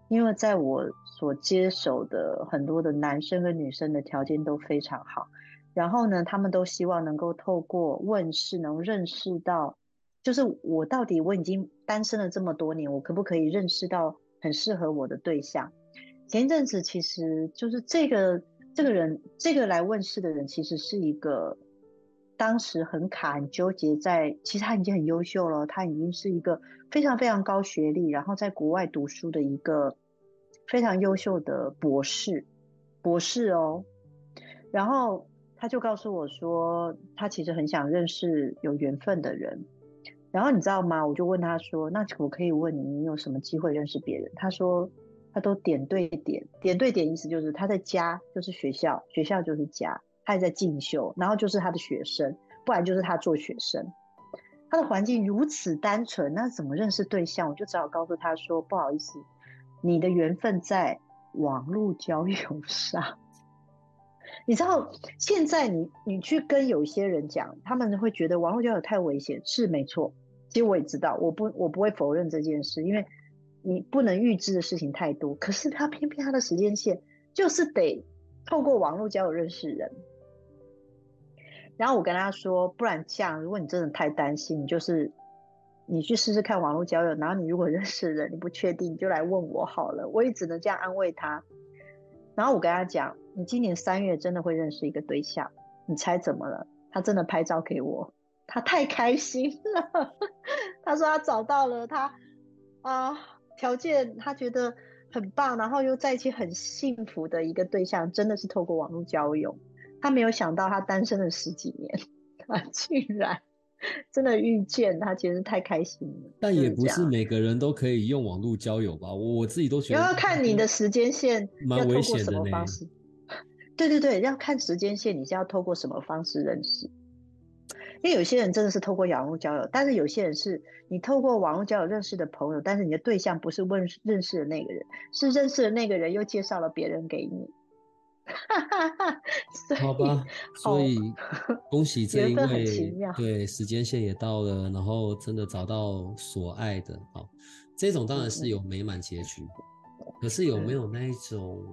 因为在我所接手的很多的男生跟女生的条件都非常好，然后呢，他们都希望能够透过问事，能认识到，就是我到底我已经单身了这么多年，我可不可以认识到很适合我的对象？前一阵子其实就是这个这个人，这个来问事的人，其实是一个。当时很卡，很纠结在，其实他已经很优秀了，他已经是一个非常非常高学历，然后在国外读书的一个非常优秀的博士，博士哦。然后他就告诉我说，他其实很想认识有缘分的人。然后你知道吗？我就问他说，那我可以问你，你有什么机会认识别人？他说，他都点对点，点对点意思就是他在家就是学校，学校就是家。他也在进修，然后就是他的学生，不然就是他做学生。他的环境如此单纯，那怎么认识对象？我就只好告诉他说：“不好意思，你的缘分在网络交友上。”你知道，现在你你去跟有些人讲，他们会觉得网络交友太危险，是没错。其实我也知道，我不我不会否认这件事，因为你不能预知的事情太多。可是他偏偏他的时间线就是得透过网络交友认识人。然后我跟他说，不然这样，如果你真的太担心，你就是你去试试看网络交友。然后你如果 认识人，你不确定，你就来问我好了。我也只能这样安慰他。然后我跟他讲，你今年三月真的会认识一个对象。你猜怎么了？他真的拍照给我，他太开心了。他说他找到了他啊，条件他觉得很棒，然后又在一起很幸福的一个对象，真的是透过网络交友。他没有想到，他单身了十几年，他竟然真的遇见他，其实太开心了。但也不是每个人都可以用网络交友吧？我我自己都觉得要看你的时间线，要透过什么方式？对对对，要看时间线，你是要透过什么方式认识？因为有些人真的是透过网络交友，但是有些人是你透过网络交友认识的朋友，但是你的对象不是问认识的那个人，是认识的那个人又介绍了别人给你。哈哈哈，好吧，所以 恭喜这一位，对，时间线也到了，然后真的找到所爱的，好，这种当然是有美满结局，可是有没有那一种，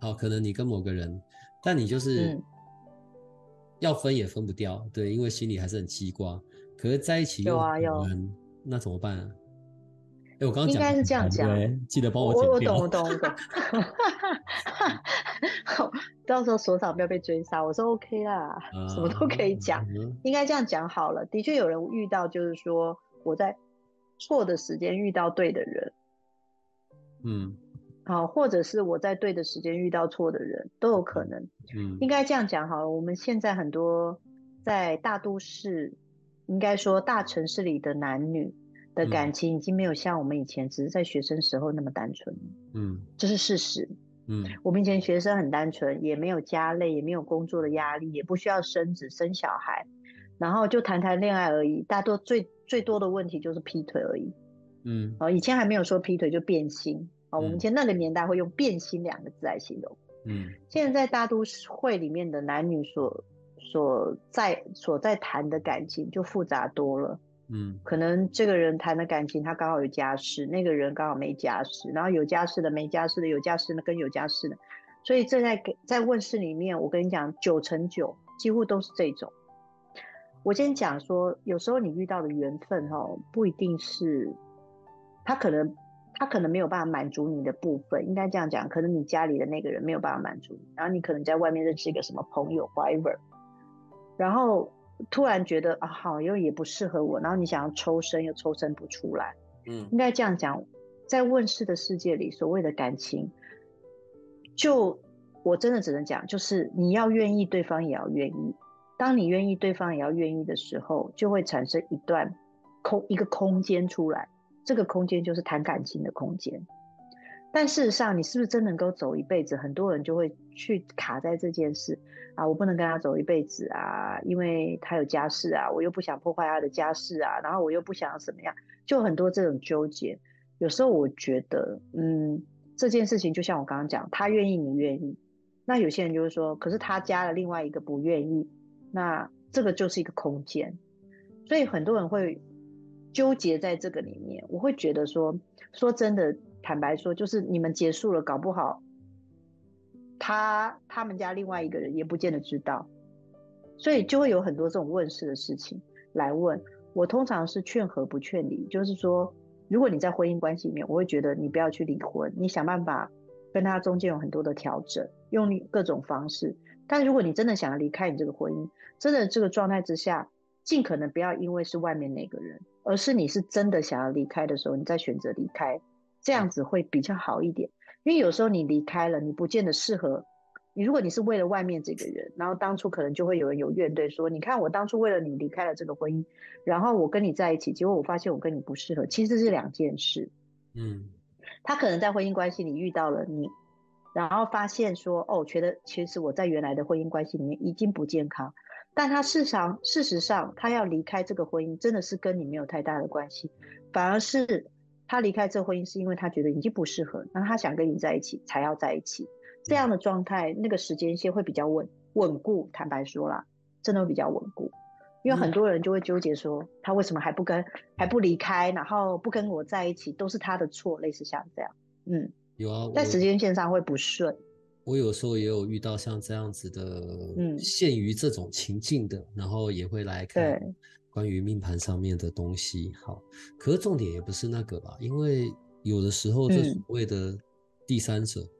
好，可能你跟某个人，但你就是要分也分不掉，对，因为心里还是很记挂，可是在一起又很难，那怎么办啊？哎，我刚刚讲应该是这样讲，记得帮我剪掉。我我 懂，我懂，我懂。到时候所长不要被追杀。我说 OK 啦，嗯、什么都可以讲，嗯、应该这样讲好了。的确有人遇到，就是说我在错的时间遇到对的人，嗯，好，或者是我在对的时间遇到错的人，都有可能。嗯，应该这样讲好了。我们现在很多在大都市，应该说大城市里的男女。的感情已经没有像我们以前只是在学生时候那么单纯，嗯，这是事实，嗯，我们以前学生很单纯，也没有家累，也没有工作的压力，也不需要生子生小孩，然后就谈谈恋爱而已。大多最最多的问题就是劈腿而已，嗯，哦，以前还没有说劈腿就变心，哦，我们以前那个年代会用变心两个字来形容，嗯，现在在大都会里面的男女所所在所在谈的感情就复杂多了。嗯，可能这个人谈的感情他刚好有家室，那个人刚好没家室，然后有家室的没家室的，有家室的跟有家室的，所以这在在问事里面，我跟你讲，九成九几乎都是这种。我先讲说，有时候你遇到的缘分哦，不一定是他可能他可能没有办法满足你的部分，应该这样讲，可能你家里的那个人没有办法满足你，然后你可能在外面认识一个什么朋友，whatever，然后。突然觉得啊，好又也不适合我，然后你想要抽身又抽身不出来，嗯，应该这样讲，在问世的世界里，所谓的感情，就我真的只能讲，就是你要愿意，对方也要愿意。当你愿意，对方也要愿意的时候，就会产生一段空一个空间出来，这个空间就是谈感情的空间。但事实上，你是不是真能够走一辈子？很多人就会去卡在这件事啊，我不能跟他走一辈子啊，因为他有家室啊，我又不想破坏他的家室啊，然后我又不想怎么样，就很多这种纠结。有时候我觉得，嗯，这件事情就像我刚刚讲，他愿意，你愿意。那有些人就会说，可是他加了另外一个不愿意，那这个就是一个空间。所以很多人会纠结在这个里面。我会觉得说，说真的。坦白说，就是你们结束了，搞不好他他们家另外一个人也不见得知道，所以就会有很多这种问事的事情来问我。通常是劝和不劝离，就是说，如果你在婚姻关系里面，我会觉得你不要去离婚，你想办法跟他中间有很多的调整，用各种方式。但如果你真的想要离开你这个婚姻，真的这个状态之下，尽可能不要因为是外面那个人，而是你是真的想要离开的时候，你再选择离开。这样子会比较好一点，因为有时候你离开了，你不见得适合你。如果你是为了外面这个人，然后当初可能就会有人有怨怼说，你看我当初为了你离开了这个婚姻，然后我跟你在一起，结果我发现我跟你不适合，其实是两件事。嗯，他可能在婚姻关系里遇到了你，然后发现说，哦，觉得其实我在原来的婚姻关系里面已经不健康，但他事实上事实上他要离开这个婚姻，真的是跟你没有太大的关系，反而是。他离开这婚姻是因为他觉得已经不适合，那他想跟你在一起才要在一起，这样的状态，那个时间线会比较稳稳固。坦白说啦，真的会比较稳固，因为很多人就会纠结说，他为什么还不跟还不离开，然后不跟我在一起，都是他的错，类似像这样。嗯，有啊，在时间线上会不顺。我有时候也有遇到像这样子的，嗯，陷于这种情境的，然后也会来看。对。关于命盘上面的东西，好，可是重点也不是那个吧，因为有的时候这所谓的第三者，嗯、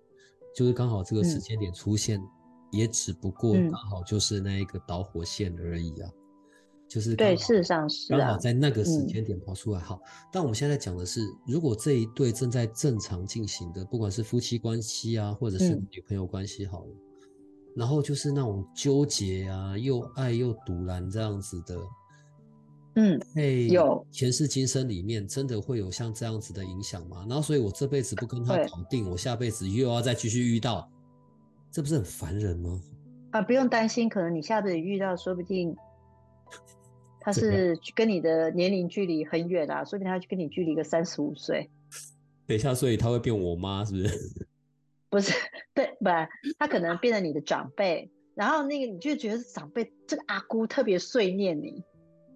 就是刚好这个时间点出现，嗯、也只不过刚好就是那一个导火线而已啊，嗯、就是对，事实上是刚好在那个时间点跑出来。好，但我们现在讲的是，如果这一对正在正常进行的，不管是夫妻关系啊，或者是女朋友关系，好了，嗯、然后就是那种纠结啊，又爱又堵然这样子的。嗯，哎，有前世今生里面真的会有像这样子的影响吗？然后，所以我这辈子不跟他搞定，我下辈子又要再继续遇到，这不是很烦人吗？啊，不用担心，可能你下辈子遇到，说不定 他是跟你的年龄距离很远啊，说不定他跟你距离个三十五岁。等一下，所以他会变我妈，是不是？不是，对，不，他可能变成你的长辈，然后那个你就觉得长辈这个阿姑特别碎念你。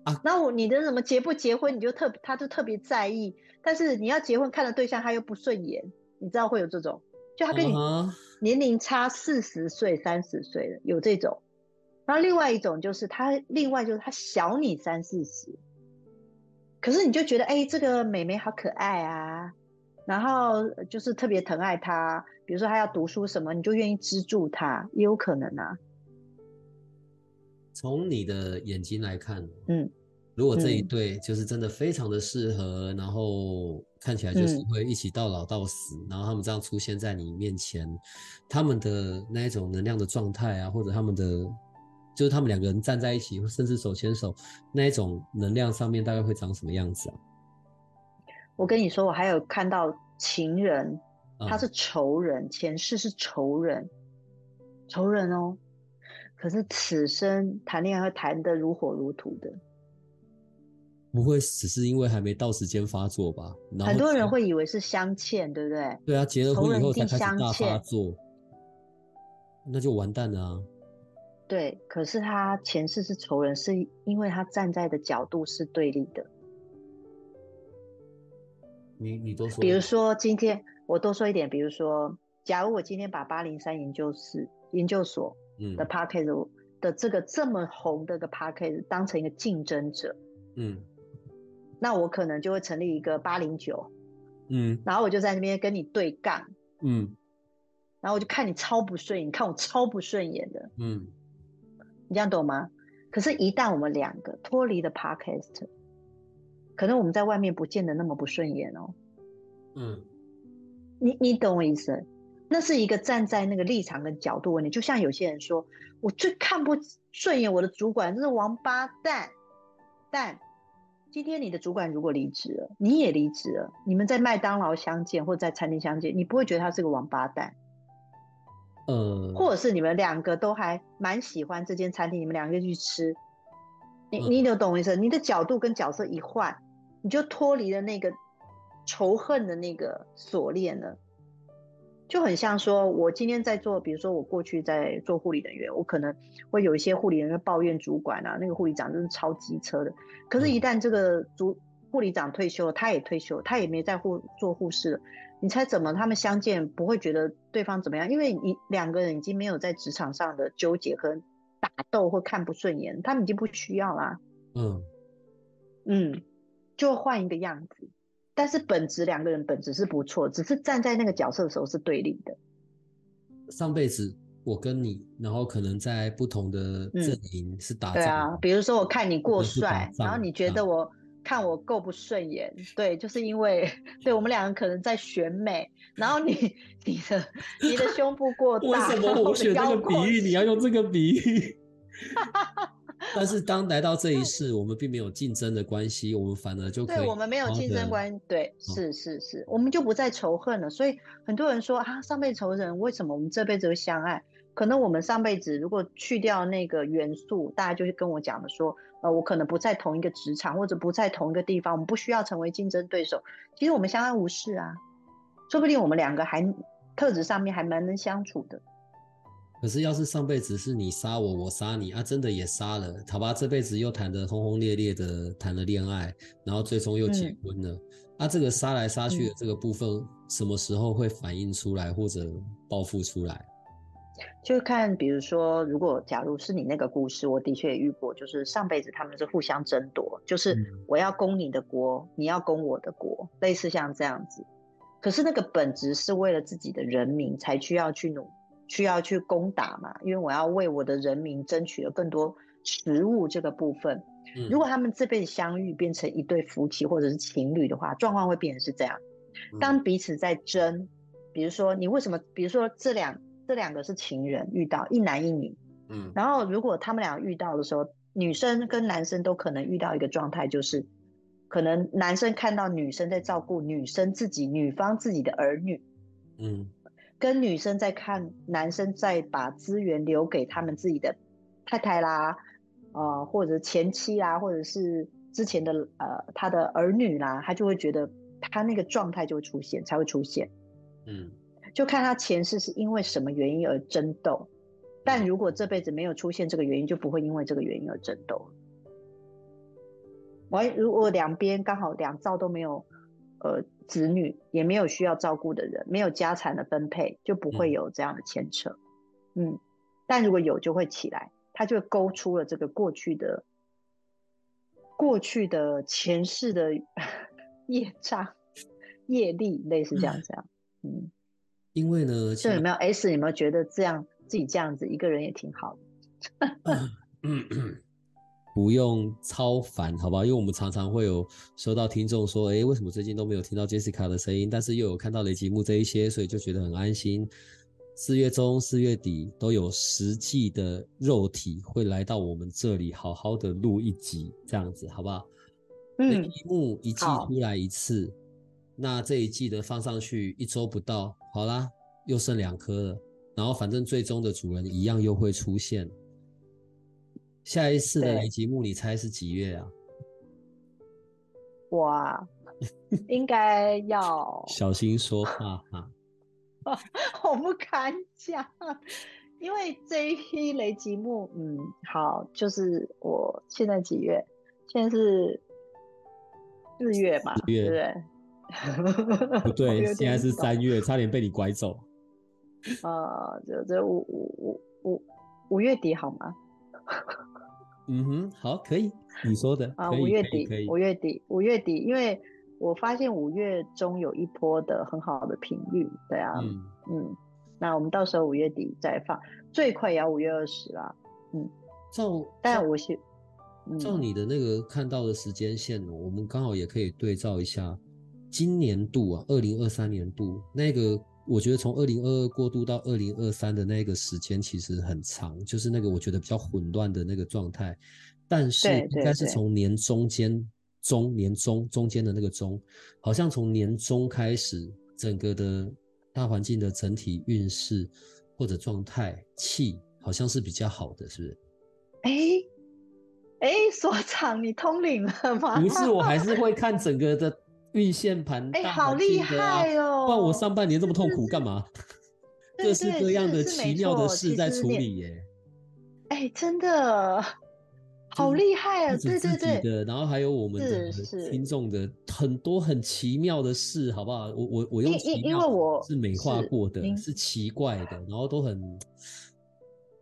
啊，那我你的什么结不结婚，你就特他就特别在意，但是你要结婚看的对象他又不顺眼，你知道会有这种，就他跟你年龄差四十岁、三十岁的有这种，然后另外一种就是他另外就是他小你三四十，可是你就觉得哎、欸、这个妹妹好可爱啊，然后就是特别疼爱她，比如说她要读书什么，你就愿意资助她，也有可能啊。从你的眼睛来看，嗯，如果这一对就是真的非常的适合，嗯、然后看起来就是会一起到老到死，嗯、然后他们这样出现在你面前，他们的那一种能量的状态啊，或者他们的就是他们两个人站在一起，甚至手牵手那一种能量上面，大概会长什么样子啊？我跟你说，我还有看到情人，他是仇人，嗯、前世是仇人，仇人哦。可是此生谈恋爱会谈得如火如荼的，不会只是因为还没到时间发作吧？很多人会以为是相欠，对不对？对啊，结了婚以后才开始大发作，那就完蛋了啊！对，可是他前世是仇人，是因为他站在的角度是对立的。你你都说，比如说今天我多说一点，比如说，假如我今天把八零三研究室研究所的 podcast 的这个这么红的个 podcast 当成一个竞争者，嗯，那我可能就会成立一个八零九，嗯，然后我就在那边跟你对杠，嗯，然后我就看你超不顺眼，你看我超不顺眼的，嗯，你这样懂吗？可是，一旦我们两个脱离了 podcast。可能我们在外面不见得那么不顺眼哦，嗯，你你懂我意思？那是一个站在那个立场跟角度问题，就像有些人说，我最看不顺眼我的主管，这是王八蛋。但今天你的主管如果离职了，你也离职了，你们在麦当劳相见或者在餐厅相见，你不会觉得他是个王八蛋，呃，或者是你们两个都还蛮喜欢这间餐厅，你们两个去吃，你你有懂我意思？你的角度跟角色一换。你就脱离了那个仇恨的那个锁链了，就很像说，我今天在做，比如说我过去在做护理人员，我可能会有一些护理人员抱怨主管啊，那个护理长真是超机车的。可是，一旦这个主护理长退休了，他也退休，他也没在护做护士了，你猜怎么他们相见不会觉得对方怎么样？因为你两个人已经没有在职场上的纠结和打斗或看不顺眼，他们已经不需要啦。嗯嗯。就换一个样子，但是本质两个人本质是不错，只是站在那个角色的时候是对立的。上辈子我跟你，然后可能在不同的阵营是打仗。嗯。对啊，比如说我看你过帅，然后你觉得我看我够不顺眼，对，就是因为对我们两个可能在选美，然后你你的你的胸部过 大，为什么我选这个比喻？你要用这个比喻？但是当来到这一世，我们并没有竞争的关系，我们反而就可以。对，我们没有竞争关系，对，是是是，我们就不再仇恨了。所以很多人说啊，上辈子仇人，为什么我们这辈子会相爱？可能我们上辈子如果去掉那个元素，大家就是跟我讲的说，呃，我可能不在同一个职场，或者不在同一个地方，我们不需要成为竞争对手。其实我们相安无事啊，说不定我们两个还特质上面还蛮能相处的。可是，要是上辈子是你杀我，我杀你啊，真的也杀了，好吧？这辈子又谈得轰轰烈烈的谈了恋爱，然后最终又结婚了，嗯、啊，这个杀来杀去的这个部分，嗯、什么时候会反映出来或者报复出来？就看，比如说，如果假如是你那个故事，我的确也遇过，就是上辈子他们是互相争夺，就是我要攻你的国，你要攻我的国，类似像这样子。可是那个本质是为了自己的人民才需要去努。需要去攻打嘛？因为我要为我的人民争取了更多食物这个部分。嗯，如果他们这辈子相遇变成一对夫妻或者是情侣的话，状况会变成是这样：当彼此在争，比如说你为什么？比如说这两这两个是情人遇到一男一女，嗯，然后如果他们俩遇到的时候，女生跟男生都可能遇到一个状态，就是可能男生看到女生在照顾女生自己女方自己的儿女，嗯。跟女生在看男生在把资源留给他们自己的太太啦，呃，或者前妻啦，或者是之前的呃他的儿女啦，他就会觉得他那个状态就会出现，才会出现。嗯，就看他前世是因为什么原因而争斗，但如果这辈子没有出现这个原因，就不会因为这个原因而争斗。我如果两边刚好两造都没有。呃，子女也没有需要照顾的人，没有家产的分配，就不会有这样的牵扯。嗯，嗯，但如果有，就会起来，他就勾出了这个过去的、过去的前世的 业障、业力，类似这样这样。嗯，因为呢，这有没有 S？有没有觉得这样自己这样子一个人也挺好的？嗯 嗯。不用超烦，好吧？因为我们常常会有收到听众说，诶，为什么最近都没有听到 Jessica 的声音？但是又有看到雷吉木这一些，所以就觉得很安心。四月中、四月底都有实际的肉体会来到我们这里，好好的录一集，这样子，好不好？嗯，节目一季出来一次，那这一季的放上去一周不到，好啦，又剩两颗了。然后反正最终的主人一样又会出现。下一次的节目，你猜是几月啊？我啊，应该要小心说话哈。我不敢讲，因为这一批雷吉木，嗯，好，就是我现在几月？现在是四月嘛，月对不对？不对，现在是三月，差点被你拐走。呃，就这五五五五五月底好吗？嗯哼，好，可以，你说的啊，五月底，五月底，五月底，因为我发现五月中有一波的很好的频率，对啊，嗯嗯，那我们到时候五月底再放，最快也要五月二十啦，嗯，照，但我是照你的那个看到的时间线，嗯，我们刚好也可以对照一下，今年度啊，二零二三年度那个。我觉得从二零二二过渡到二零二三的那个时间其实很长，就是那个我觉得比较混乱的那个状态。但是应该是从年中间中年中中间的那个中，好像从年中开始，整个的大环境的整体运势或者状态气好像是比较好的，是不是？哎哎，所长，你通灵了吗？不是，我还是会看整个的。运线盘哎，好厉害哦！不然我上半年这么痛苦干嘛？各式各样的奇妙的事在处理耶。哎，真的好厉害啊！对对对的，然后还有我们的听众的很多很奇妙的事，好不好？我我我用奇妙是美化过的，是奇怪的，然后都很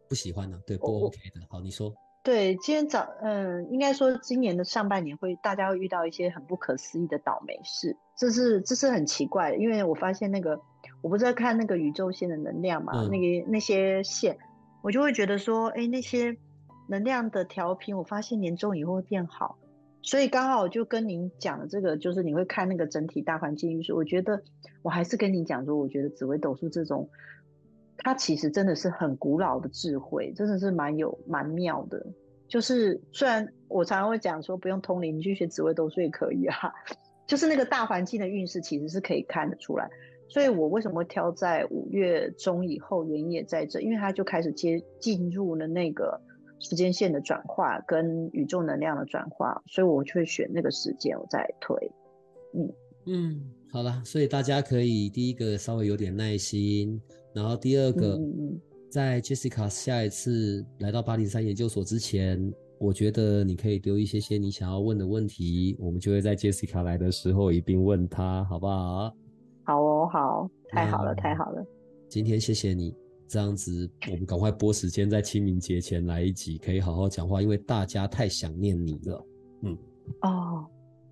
不喜欢的，对，不 OK 的。好，你说。对，今天早，嗯，应该说今年的上半年会，大家会遇到一些很不可思议的倒霉事，这是这是很奇怪的，因为我发现那个，我不是在看那个宇宙线的能量嘛，嗯、那个那些线，我就会觉得说，哎，那些能量的调频，我发现年终以后会变好，所以刚好我就跟您讲的这个，就是你会看那个整体大环境运势，我觉得我还是跟你讲说，我觉得紫微斗数这种。它其实真的是很古老的智慧，真的是蛮有蛮妙的。就是虽然我常常会讲说不用通灵，你去学紫微斗数也可以啊。就是那个大环境的运势其实是可以看得出来。所以我为什么会挑在五月中以后，原因也在这，因为它就开始接进入了那个时间线的转化跟宇宙能量的转化，所以我就会选那个时间我再推。嗯嗯，好了，所以大家可以第一个稍微有点耐心。然后第二个，在 Jessica 下一次来到八零三研究所之前，我觉得你可以丢一些些你想要问的问题，我们就会在 Jessica 来的时候一并问他，好不好？好哦，好，太好了，太好了。今天谢谢你，这样子我们赶快拨时间在清明节前来一集，可以好好讲话，因为大家太想念你了。嗯，哦。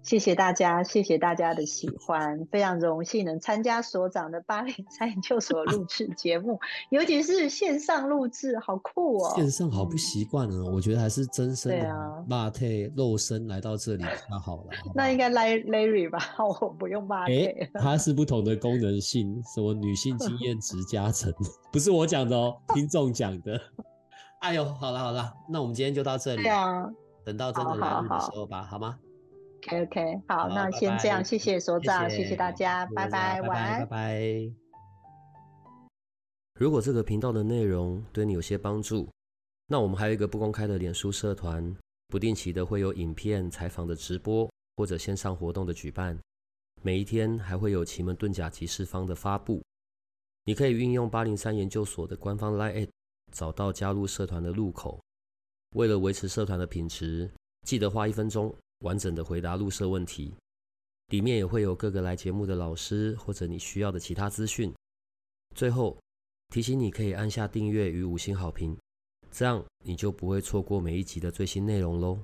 谢谢大家，谢谢大家的喜欢，非常荣幸能参加所长的八零三研究所录制节目，尤其是线上录制，好酷哦！线上好不习惯呢，我觉得还是真身的马特肉身来到这里比较好了。那应该 Larry 吧？我不用马特。哎，它是不同的功能性，什么女性经 验值加成，不是我讲的哦，听众讲的。哎呦，好了好了，那我们今天就到这里。对啊，等到真的来日的时候吧，好吗？OK OK，好，好，那先这样，拜拜，谢谢所长，谢谢，谢谢大家，拜拜，晚安，拜拜。如果这个频道的内容对你有些帮助，那我们还有一个不公开的脸书社团，不定期的会有影片、采访的直播或者线上活动的举办，每一天还会有奇门遁甲集市方的发布。你可以运用八零三研究所的官方 LINE@ 找到加入社团的入口。为了维持社团的品质，记得花一分钟。完整的回答入社问题，里面也会有各个来节目的老师或者你需要的其他资讯。最后提醒你可以按下订阅与五星好评，这样你就不会错过每一集的最新内容喽。